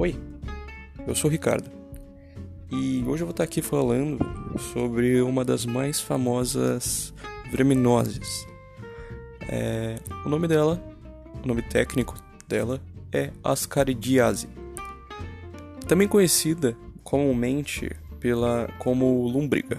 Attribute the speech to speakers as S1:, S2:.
S1: Oi, eu sou o Ricardo e hoje eu vou estar aqui falando sobre uma das mais famosas verminoses. É, o nome dela, o nome técnico dela é Ascaridiase, também conhecida comumente pela como lombriga.